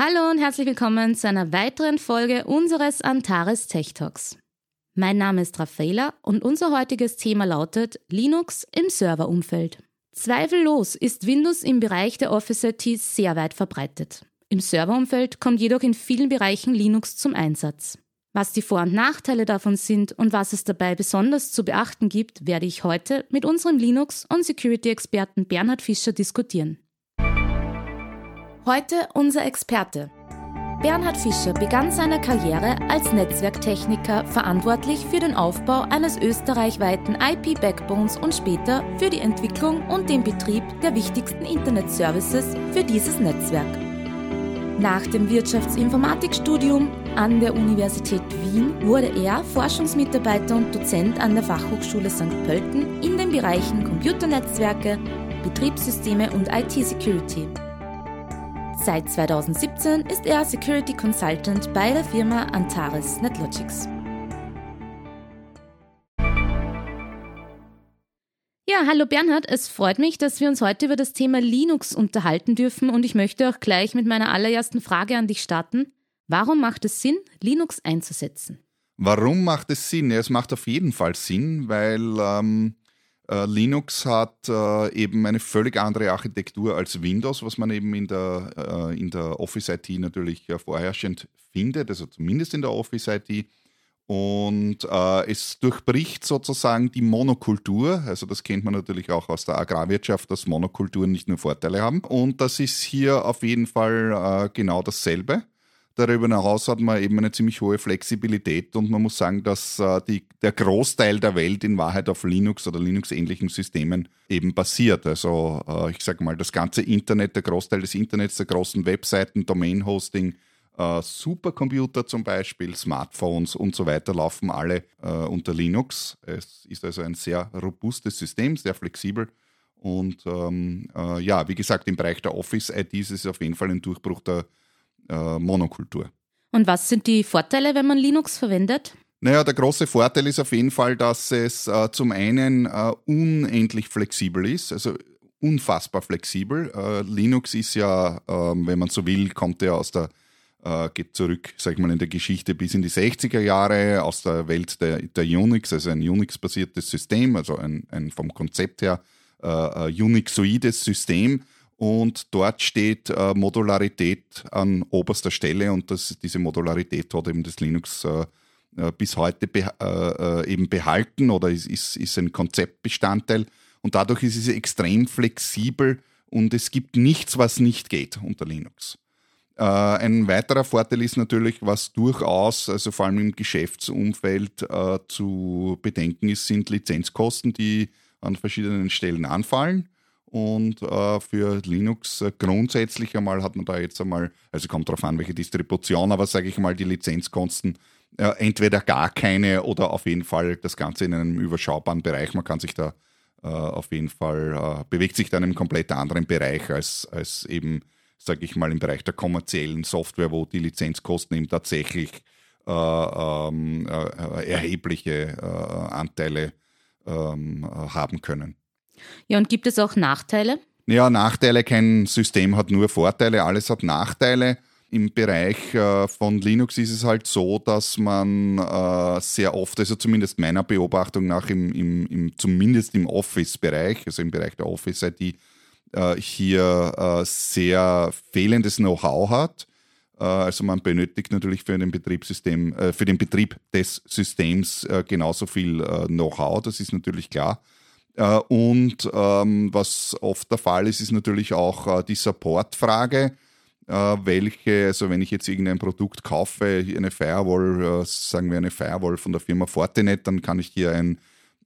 Hallo und herzlich willkommen zu einer weiteren Folge unseres Antares Tech Talks. Mein Name ist Raffaela und unser heutiges Thema lautet Linux im Serverumfeld. Zweifellos ist Windows im Bereich der Office IT sehr weit verbreitet. Im Serverumfeld kommt jedoch in vielen Bereichen Linux zum Einsatz. Was die Vor- und Nachteile davon sind und was es dabei besonders zu beachten gibt, werde ich heute mit unserem Linux- und Security-Experten Bernhard Fischer diskutieren. Heute unser Experte. Bernhard Fischer begann seine Karriere als Netzwerktechniker verantwortlich für den Aufbau eines österreichweiten IP-Backbones und später für die Entwicklung und den Betrieb der wichtigsten Internet-Services für dieses Netzwerk. Nach dem Wirtschaftsinformatikstudium an der Universität Wien wurde er Forschungsmitarbeiter und Dozent an der Fachhochschule St. Pölten in den Bereichen Computernetzwerke, Betriebssysteme und IT-Security. Seit 2017 ist er Security Consultant bei der Firma Antares NetLogics. Ja, hallo Bernhard, es freut mich, dass wir uns heute über das Thema Linux unterhalten dürfen und ich möchte auch gleich mit meiner allerersten Frage an dich starten. Warum macht es Sinn, Linux einzusetzen? Warum macht es Sinn? Ja, es macht auf jeden Fall Sinn, weil ähm, äh, Linux hat äh, eben eine völlig andere Architektur als Windows, was man eben in der, äh, in der Office IT natürlich vorherrschend findet, also zumindest in der Office IT. Und äh, es durchbricht sozusagen die Monokultur. Also das kennt man natürlich auch aus der Agrarwirtschaft, dass Monokulturen nicht nur Vorteile haben. Und das ist hier auf jeden Fall äh, genau dasselbe. Darüber hinaus hat man eben eine ziemlich hohe Flexibilität und man muss sagen, dass äh, die, der Großteil der Welt in Wahrheit auf Linux oder Linux-ähnlichen Systemen eben basiert. Also äh, ich sage mal, das ganze Internet, der Großteil des Internets, der großen Webseiten, Domain-Hosting, äh, Supercomputer zum Beispiel, Smartphones und so weiter laufen alle äh, unter Linux. Es ist also ein sehr robustes System, sehr flexibel. Und ähm, äh, ja, wie gesagt, im Bereich der Office-IT ist es auf jeden Fall ein Durchbruch der äh, Monokultur. Und was sind die Vorteile, wenn man Linux verwendet? Naja, der große Vorteil ist auf jeden Fall, dass es äh, zum einen äh, unendlich flexibel ist, also unfassbar flexibel. Äh, Linux ist ja, ähm, wenn man so will, kommt ja aus der, äh, geht zurück, sag ich mal, in der Geschichte bis in die 60er Jahre, aus der Welt der, der Unix, also ein Unix-basiertes System, also ein, ein vom Konzept her äh, Unixoides System und dort steht äh, Modularität an oberster Stelle und das, diese Modularität hat eben das Linux äh, äh bis heute be äh, äh, eben behalten oder ist, ist, ist ein Konzeptbestandteil und dadurch ist es extrem flexibel und es gibt nichts, was nicht geht unter Linux. Äh, ein weiterer Vorteil ist natürlich, was durchaus, also vor allem im Geschäftsumfeld zu bedenken ist, sind Lizenzkosten, die an verschiedenen Stellen anfallen. Und äh, für Linux äh, grundsätzlich einmal hat man da jetzt einmal, also kommt darauf an, welche Distribution, aber sage ich mal, die Lizenzkosten äh, entweder gar keine oder auf jeden Fall das Ganze in einem überschaubaren Bereich. Man kann sich da äh, auf jeden Fall, äh, bewegt sich da in einem komplett anderen Bereich als, als eben, sage ich mal, im Bereich der kommerziellen Software, wo die Lizenzkosten eben tatsächlich äh, ähm, erhebliche Anteile ähm, haben können. Ja, und gibt es auch Nachteile? Ja, Nachteile, kein System hat nur Vorteile, alles hat Nachteile. Im Bereich äh, von Linux ist es halt so, dass man äh, sehr oft, also zumindest meiner Beobachtung nach, im, im, im zumindest im Office-Bereich, also im Bereich der Office-IT, äh, hier sehr fehlendes Know-how hat. Also man benötigt natürlich für den Betriebssystem, für den Betrieb des Systems genauso viel Know-how, das ist natürlich klar. Äh, und ähm, was oft der Fall ist, ist natürlich auch äh, die Supportfrage. äh, welche, also wenn ich jetzt irgendein Produkt kaufe, eine Firewall, äh, sagen wir eine Firewall von der Firma Fortinet, dann kann ich hier ein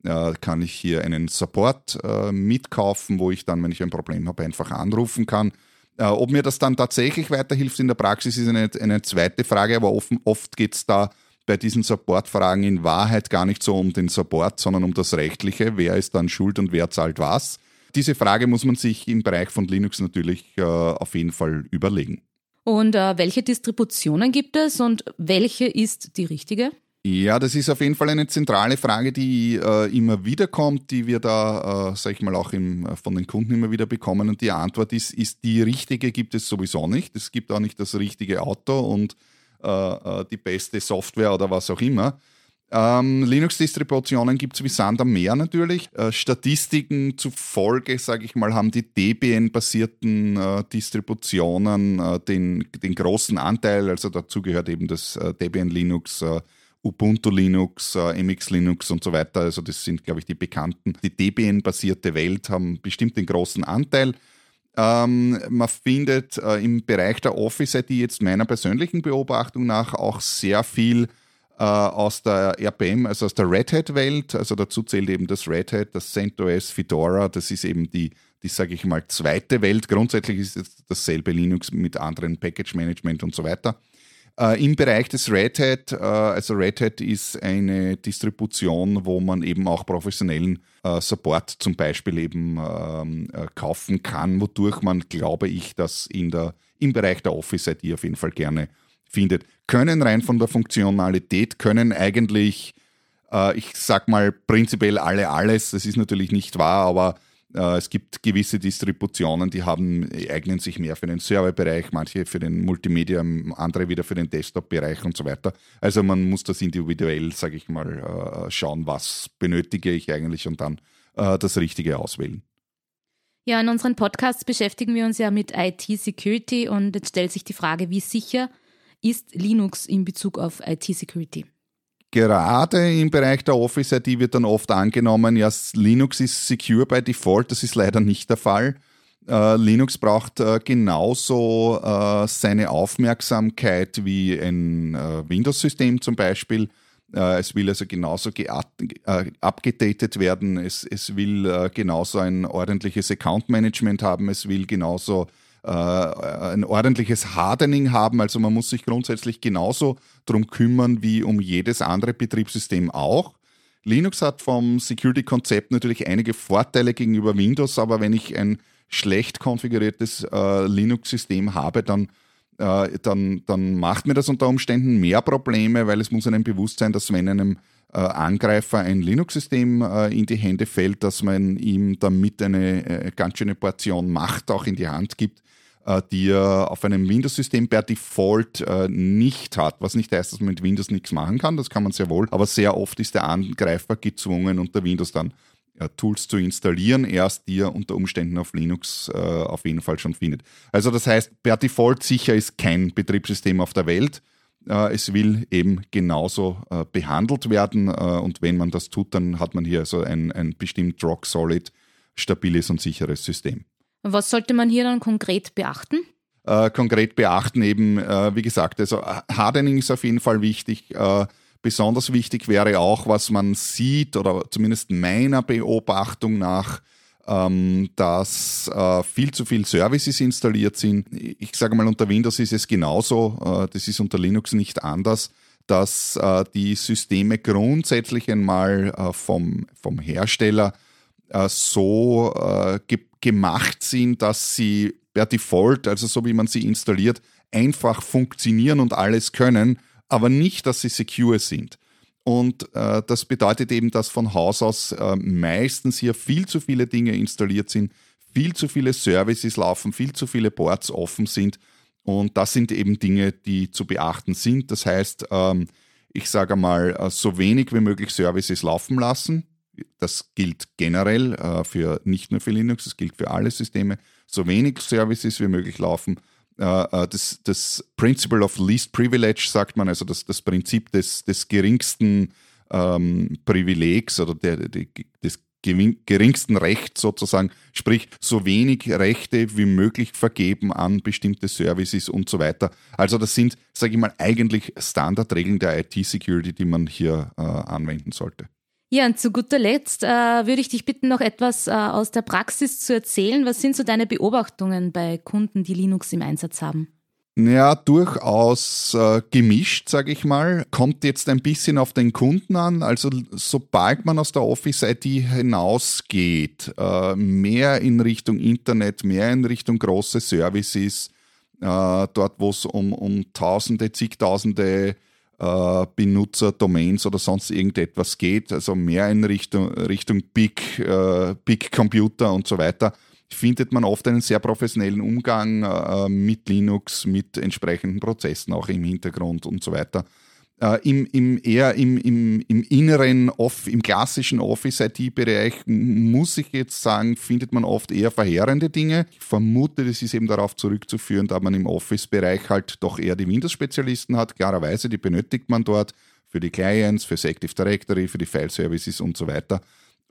äh, kann ich hier einen Support äh, mitkaufen, wo ich dann, wenn ich ein Problem habe, einfach anrufen kann. Ob mir das dann tatsächlich weiterhilft in der Praxis, ist eine, eine zweite Frage, aber offen, oft geht es da bei diesen Supportfragen in Wahrheit gar nicht so um den Support, sondern um das Rechtliche. Wer ist dann schuld und wer zahlt was? Diese Frage muss man sich im Bereich von Linux natürlich äh, auf jeden Fall überlegen. Und äh, welche Distributionen gibt es und welche ist die richtige? Ja, das ist auf jeden Fall eine zentrale Frage, die äh, immer wieder kommt, die wir da, äh, sag ich mal, auch im, äh, von den Kunden immer wieder bekommen. Und die Antwort ist, ist die richtige gibt es sowieso nicht. Es gibt auch nicht das richtige Auto und äh, äh die beste Software oder was auch immer. Ähm, Linux-Distributionen gibt es wie Sand am Meer natürlich. Äh, Statistiken zufolge, sage ich mal, haben die Debian-basierten äh, Distributionen äh, den, den großen Anteil, also dazu gehört eben das äh, Debian Linux, äh, Ubuntu Linux, MX Linux und so weiter. Also das sind, glaube ich, die bekannten. Die Debian-basierte Welt haben bestimmt den großen Anteil. Ähm, man findet äh, im Bereich der Office-IT jetzt meiner persönlichen Beobachtung nach auch sehr viel äh, aus der RPM, also aus der Red Hat-Welt. Also dazu zählt eben das Red Hat, das CentOS, Fedora. Das ist eben die, die sage ich mal, zweite Welt. Grundsätzlich ist es dasselbe Linux mit anderen Package-Management und so weiter. Äh, Im Bereich des Red Hat, äh, also Red Hat ist eine Distribution, wo man eben auch professionellen äh, Support zum Beispiel eben ähm, äh, kaufen kann, wodurch man, glaube ich, das in der, im Bereich der Office IT auf jeden Fall gerne findet. Können rein von der Funktionalität, können eigentlich, äh, ich sag mal prinzipiell alle alles, das ist natürlich nicht wahr, aber es gibt gewisse Distributionen, die haben, eignen sich mehr für den Serverbereich, manche für den Multimedia, andere wieder für den Desktop-Bereich und so weiter. Also man muss das individuell, sage ich mal, äh, schauen, was benötige ich eigentlich und dann äh, das Richtige auswählen. Ja, in unseren Podcasts beschäftigen wir uns ja mit IT-Security und jetzt stellt sich die Frage, wie sicher ist Linux in Bezug auf IT-Security? Gerade im Bereich der Office-IT wird dann oft angenommen, ja, Linux ist secure by default. Das ist leider nicht der Fall. Uh, Linux braucht uh, genauso uh, seine Aufmerksamkeit wie ein Windows-System zum Beispiel. es will also genauso abgedatet werden. Es, es will genauso ein ordentliches Account-Management haben. Es will genauso äh, ein ordentliches Hardening haben. Also man muss sich grundsätzlich genauso darum kümmern wie um jedes andere Betriebssystem auch. Linux hat vom Security-Konzept natürlich einige Vorteile gegenüber Windows, aber wenn ich ein schlecht konfiguriertes äh, Linux-System habe, dann, äh, dann, dann macht mir das unter Umständen mehr Probleme, weil es muss einem bewusst sein, dass wenn einem äh, Angreifer ein Linux-System äh, in die Hände fällt, dass man ihm damit eine äh, ganz schöne Portion Macht auch in die Hand gibt, die er auf einem Windows-System per Default äh, nicht hat. Was nicht heißt, dass man mit Windows nichts machen kann, das kann man sehr wohl, aber sehr oft ist der Angreifer gezwungen, unter Windows dann Tools zu installieren, erst die er unter Umständen auf Linux äh, auf jeden Fall schon findet. Also das heißt, per Default sicher ist kein Betriebssystem auf der Welt. Äh, es will eben genauso äh, behandelt werden äh, und wenn man das tut, dann hat man hier also ein, ein bestimmt rock-solid, stabiles und sicheres System. Was sollte man hier dann konkret beachten? Äh, konkret beachten eben, äh, wie gesagt, also Hardening ist auf jeden Fall wichtig. Äh, besonders wichtig wäre auch, was man sieht oder zumindest meiner Beobachtung nach, ähm, dass äh, viel zu viele Services installiert sind. Ich sage mal, unter Windows ist es genauso, äh, das ist unter Linux nicht anders, dass äh, die Systeme grundsätzlich einmal vom, vom Hersteller so ge gemacht sind, dass sie per Default, also so wie man sie installiert, einfach funktionieren und alles können, aber nicht, dass sie secure sind. Und äh, das bedeutet eben, dass von Haus aus äh, meistens hier viel zu viele Dinge installiert sind, viel zu viele Services laufen, viel zu viele Boards offen sind. Und das sind eben Dinge, die zu beachten sind. Das heißt, ähm, ich sage mal, äh, so wenig wie möglich Services laufen lassen. Das gilt generell äh, für nicht nur für Linux, das gilt für alle Systeme. So wenig Services wie möglich laufen. Äh, äh, das, das Principle of Least Privilege, sagt man, also das, das Prinzip des, des geringsten ähm, Privilegs oder der, der, des geringsten Recht sozusagen, sprich so wenig Rechte wie möglich vergeben an bestimmte Services und so weiter. Also das sind, sage ich mal, eigentlich Standardregeln der IT-Security, die man hier äh, anwenden sollte. Ja, und zu guter Letzt äh, würde ich dich bitten, noch etwas äh, aus der Praxis zu erzählen. Was sind so deine Beobachtungen bei Kunden, die Linux im Einsatz haben? Ja, durchaus äh, gemischt, sage ich mal. Kommt jetzt ein bisschen auf den Kunden an. Also sobald man aus der Office-IT hinausgeht, äh, mehr in Richtung Internet, mehr in Richtung große Services, äh, dort wo es um, um Tausende, zigtausende äh, Benutzer, Domains oder sonst irgendetwas geht, also mehr in Richtung, Richtung Big, äh, Big Computer und so weiter, findet man oft einen sehr professionellen Umgang äh, mit Linux, mit entsprechenden Prozessen auch im Hintergrund und so weiter. Äh, im, im, eher im, im, im inneren, off, im klassischen Office-IT-Bereich muss ich jetzt sagen, findet man oft eher verheerende Dinge. Ich vermute, das ist eben darauf zurückzuführen, da man im Office-Bereich halt doch eher die Windows-Spezialisten hat. Klarerweise, die benötigt man dort für die Clients, für Active Directory, für die File-Services und so weiter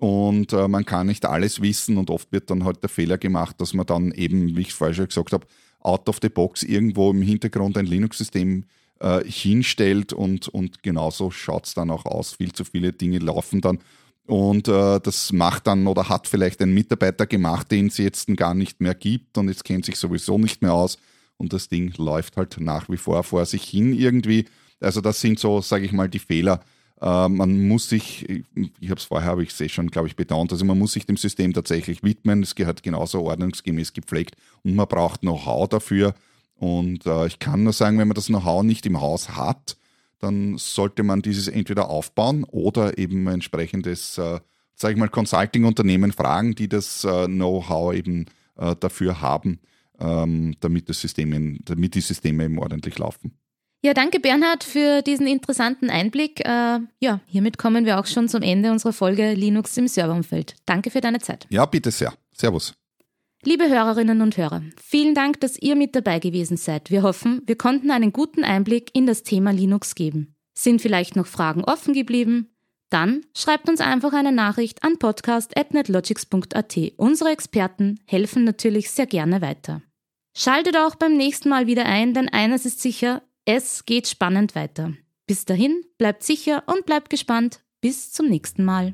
und äh, man kann nicht alles wissen und oft wird dann halt der Fehler gemacht, dass man dann eben, wie ich vorher schon gesagt habe, out of the box irgendwo im Hintergrund ein Linux-System äh, hinstellt und, und genauso schaut es dann auch aus. Viel zu viele Dinge laufen dann und äh, das macht dann oder hat vielleicht ein Mitarbeiter gemacht, den es jetzt gar nicht mehr gibt und jetzt kennt sich sowieso nicht mehr aus und das Ding läuft halt nach wie vor vor sich hin irgendwie. Also das sind so, sage ich mal, die Fehler, äh, man muss sich, ich habe es vorher, habe ich es eh schon, glaube ich, betont, also man muss sich dem System tatsächlich widmen. Es gehört genauso ordnungsgemäß gepflegt und man braucht Know-how dafür. Und äh, ich kann nur sagen, wenn man das Know-how nicht im Haus hat, dann sollte man dieses entweder aufbauen oder eben ein entsprechendes, äh, sage ich mal, Consulting-Unternehmen fragen, die das äh, Know-how eben äh, dafür haben, ähm, damit, das System, damit die Systeme eben ordentlich laufen. Ja, danke Bernhard für diesen interessanten Einblick. Äh, ja, hiermit kommen wir auch schon zum Ende unserer Folge Linux im Serverumfeld. Danke für deine Zeit. Ja, bitte sehr. Servus. Liebe Hörerinnen und Hörer, vielen Dank, dass ihr mit dabei gewesen seid. Wir hoffen, wir konnten einen guten Einblick in das Thema Linux geben. Sind vielleicht noch Fragen offen geblieben? Dann schreibt uns einfach eine Nachricht an podcast.netlogics.at. Unsere Experten helfen natürlich sehr gerne weiter. Schaltet auch beim nächsten Mal wieder ein, denn eines ist sicher, es geht spannend weiter. Bis dahin, bleibt sicher und bleibt gespannt. Bis zum nächsten Mal.